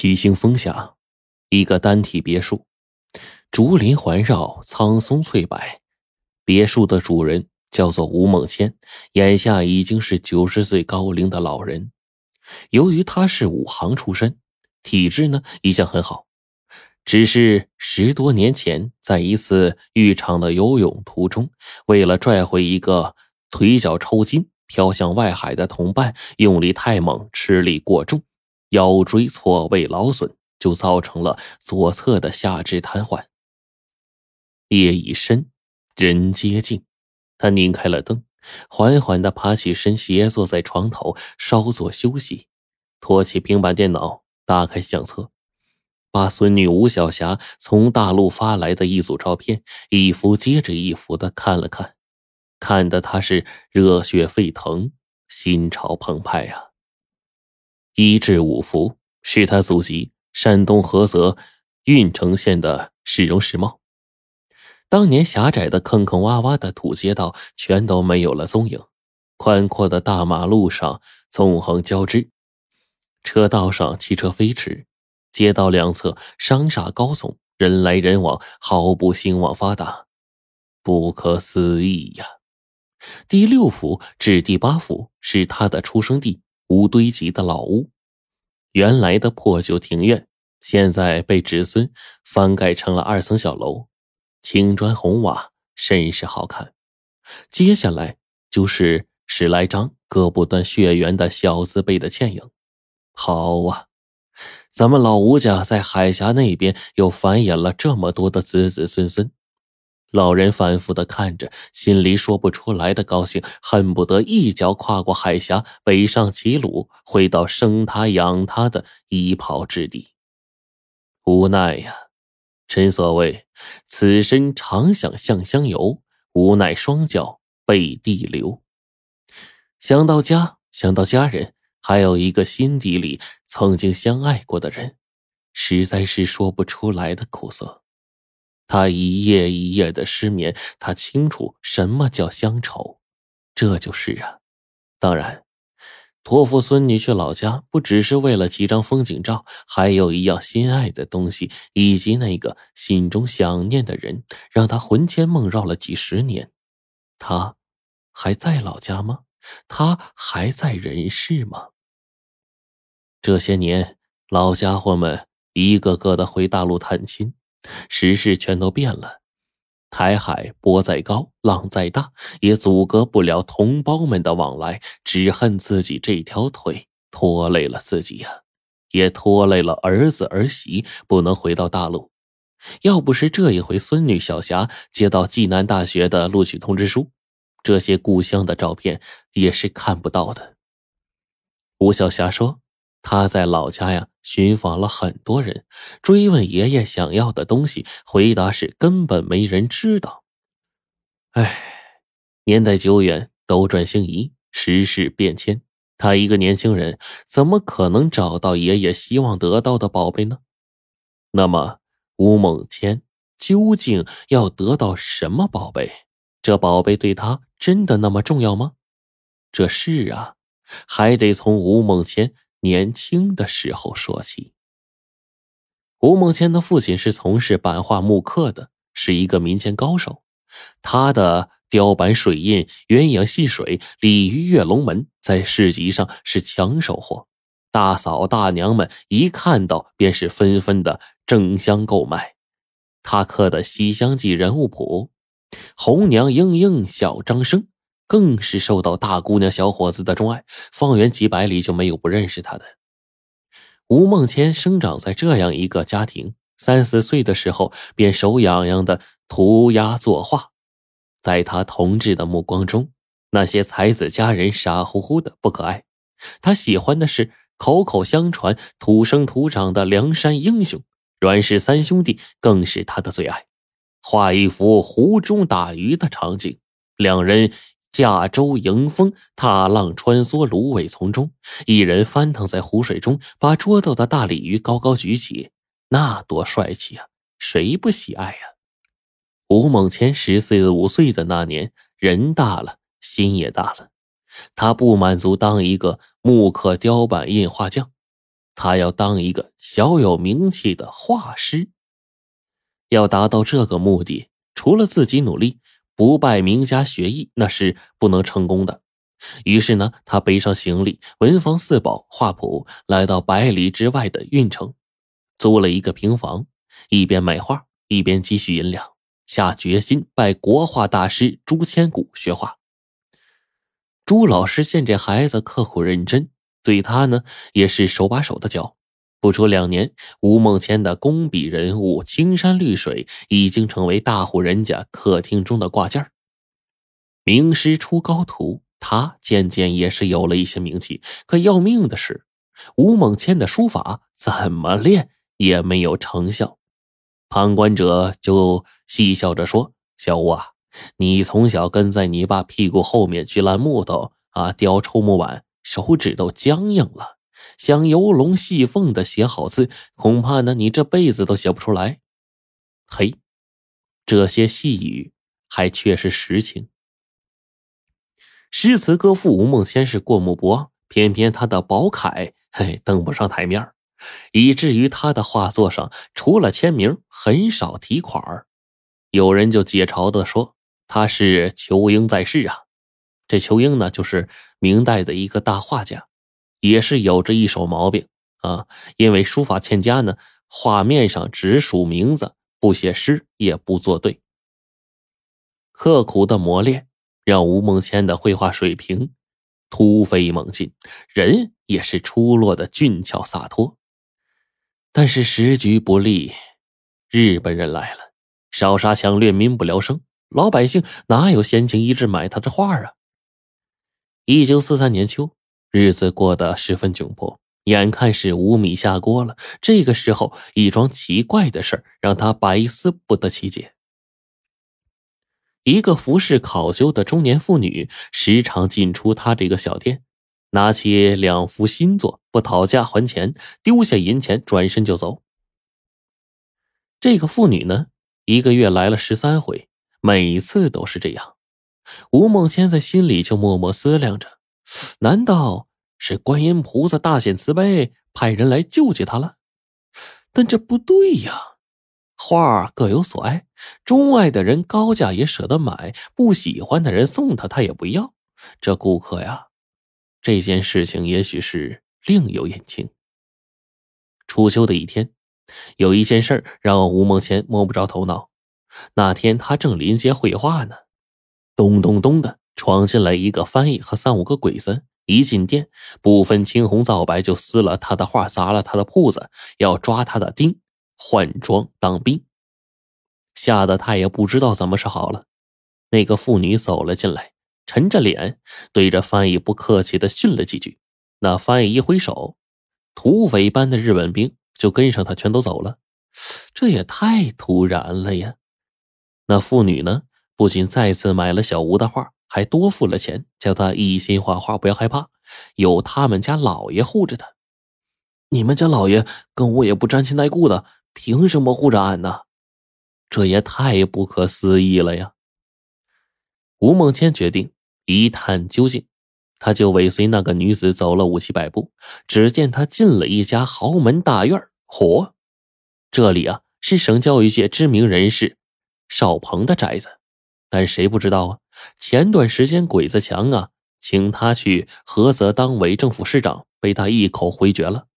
七星峰下，一个单体别墅，竹林环绕，苍松翠柏。别墅的主人叫做吴梦谦，眼下已经是九十岁高龄的老人。由于他是武行出身，体质呢一向很好，只是十多年前在一次浴场的游泳途中，为了拽回一个腿脚抽筋、飘向外海的同伴，用力太猛，吃力过重。腰椎错位劳损，就造成了左侧的下肢瘫痪。夜已深，人皆静，他拧开了灯，缓缓的爬起身，斜坐在床头稍作休息，托起平板电脑，打开相册，把孙女吴小霞从大陆发来的一组照片一幅接着一幅的看了看，看得他是热血沸腾，心潮澎湃呀。一至五福是他祖籍山东菏泽郓城县的市容市貌。当年狭窄的坑坑洼洼的土街道全都没有了踪影，宽阔的大马路上纵横交织，车道上汽车飞驰，街道两侧商厦高耸，人来人往，毫不兴旺发达，不可思议呀！第六幅至第八幅是他的出生地。无堆积的老屋，原来的破旧庭院，现在被侄孙翻盖成了二层小楼，青砖红瓦，甚是好看。接下来就是十来张割不断血缘的小字辈的倩影。好啊，咱们老吴家在海峡那边又繁衍了这么多的子子孙孙。老人反复的看着，心里说不出来的高兴，恨不得一脚跨过海峡，北上齐鲁，回到生他养他的一袍之地。无奈呀，真所谓此身常想向乡游，无奈双脚背地流。想到家，想到家人，还有一个心底里曾经相爱过的人，实在是说不出来的苦涩。他一夜一夜的失眠，他清楚什么叫乡愁，这就是啊。当然，托付孙女去老家，不只是为了几张风景照，还有一样心爱的东西，以及那个心中想念的人，让他魂牵梦绕了几十年。他还在老家吗？他还在人世吗？这些年，老家伙们一个个的回大陆探亲。时事全都变了，台海波再高，浪再大，也阻隔不了同胞们的往来。只恨自己这条腿拖累了自己呀，也拖累了儿子儿媳，不能回到大陆。要不是这一回孙女小霞接到济南大学的录取通知书，这些故乡的照片也是看不到的。吴小霞说。他在老家呀，寻访了很多人，追问爷爷想要的东西，回答是根本没人知道。唉，年代久远，斗转星移，时事变迁，他一个年轻人，怎么可能找到爷爷希望得到的宝贝呢？那么，吴梦谦究竟要得到什么宝贝？这宝贝对他真的那么重要吗？这事啊，还得从吴梦谦。年轻的时候说起，吴梦谦的父亲是从事版画木刻的，是一个民间高手。他的雕版水印、鸳鸯戏水、鲤鱼跃龙门，在市集上是抢手货。大嫂大娘们一看到，便是纷纷的争相购买。他刻的《西厢记》人物谱，红娘莺莺笑张生。更是受到大姑娘、小伙子的钟爱，方圆几百里就没有不认识他的。吴梦谦生长在这样一个家庭，三四岁的时候便手痒痒的涂鸦作画。在他同志的目光中，那些才子佳人傻乎乎的不可爱，他喜欢的是口口相传、土生土长的梁山英雄。阮氏三兄弟更是他的最爱，画一幅湖中打鱼的场景，两人。驾舟迎风，踏浪穿梭，芦苇丛中，一人翻腾在湖水中，把捉到的大鲤鱼高高举起，那多帅气啊！谁不喜爱呀？吴梦谦十四五岁的那年，人大了，心也大了。他不满足当一个木刻雕版印画匠，他要当一个小有名气的画师。要达到这个目的，除了自己努力，不拜名家学艺那是不能成功的。于是呢，他背上行李，文房四宝、画谱，来到百里之外的运城，租了一个平房，一边卖画，一边积蓄银两，下决心拜国画大师朱千古学画。朱老师见这孩子刻苦认真，对他呢也是手把手的教。不出两年，吴梦谦的工笔人物青山绿水已经成为大户人家客厅中的挂件名师出高徒。他渐渐也是有了一些名气，可要命的是，吴梦谦的书法怎么练也没有成效。旁观者就嬉笑着说：“小吴啊，你从小跟在你爸屁股后面去烂木头啊，雕臭木板，手指都僵硬了，想游龙戏凤的写好字，恐怕呢你这辈子都写不出来。”嘿，这些细语还却是实情。诗词歌赋，吴梦先是过目不忘，偏偏他的宝楷嘿登不上台面以至于他的画作上除了签名，很少题款有人就解嘲的说他是仇英在世啊。这仇英呢，就是明代的一个大画家，也是有着一手毛病啊。因为书法欠佳呢，画面上只署名字，不写诗，也不作对。刻苦的磨练。让吴梦谦的绘画水平突飞猛进，人也是出落的俊俏洒脱。但是时局不利，日本人来了，烧杀抢掠，民不聊生，老百姓哪有闲情逸致买他的画啊？一九四三年秋，日子过得十分窘迫，眼看是无米下锅了。这个时候，一桩奇怪的事让他百思不得其解。一个服饰考究的中年妇女时常进出他这个小店，拿起两幅新作，不讨价还钱，丢下银钱，转身就走。这个妇女呢，一个月来了十三回，每次都是这样。吴梦谦在心里就默默思量着：难道是观音菩萨大显慈悲，派人来救济他了？但这不对呀。画各有所爱，钟爱的人高价也舍得买，不喜欢的人送他他也不要。这顾客呀，这件事情也许是另有隐情。初秋的一天，有一件事让吴梦仙摸不着头脑。那天他正临街绘画呢，咚咚咚的闯进来一个翻译和三五个鬼子，一进店不分青红皂白就撕了他的画，砸了他的铺子，要抓他的丁。换装当兵，吓得他也不知道怎么是好了。那个妇女走了进来，沉着脸对着翻译不客气的训了几句。那翻译一挥手，土匪般的日本兵就跟上他，全都走了。这也太突然了呀！那妇女呢，不仅再次买了小吴的画，还多付了钱，叫他一心画画，不要害怕，有他们家老爷护着他。你们家老爷跟我也不沾亲带故的。凭什么护着俺呢？这也太不可思议了呀！吴梦谦决定一探究竟，他就尾随那个女子走了五七百步。只见他进了一家豪门大院嚯，这里啊是省教育界知名人士邵鹏的宅子。但谁不知道啊？前段时间鬼子强啊，请他去菏泽当伪政府市长，被他一口回绝了。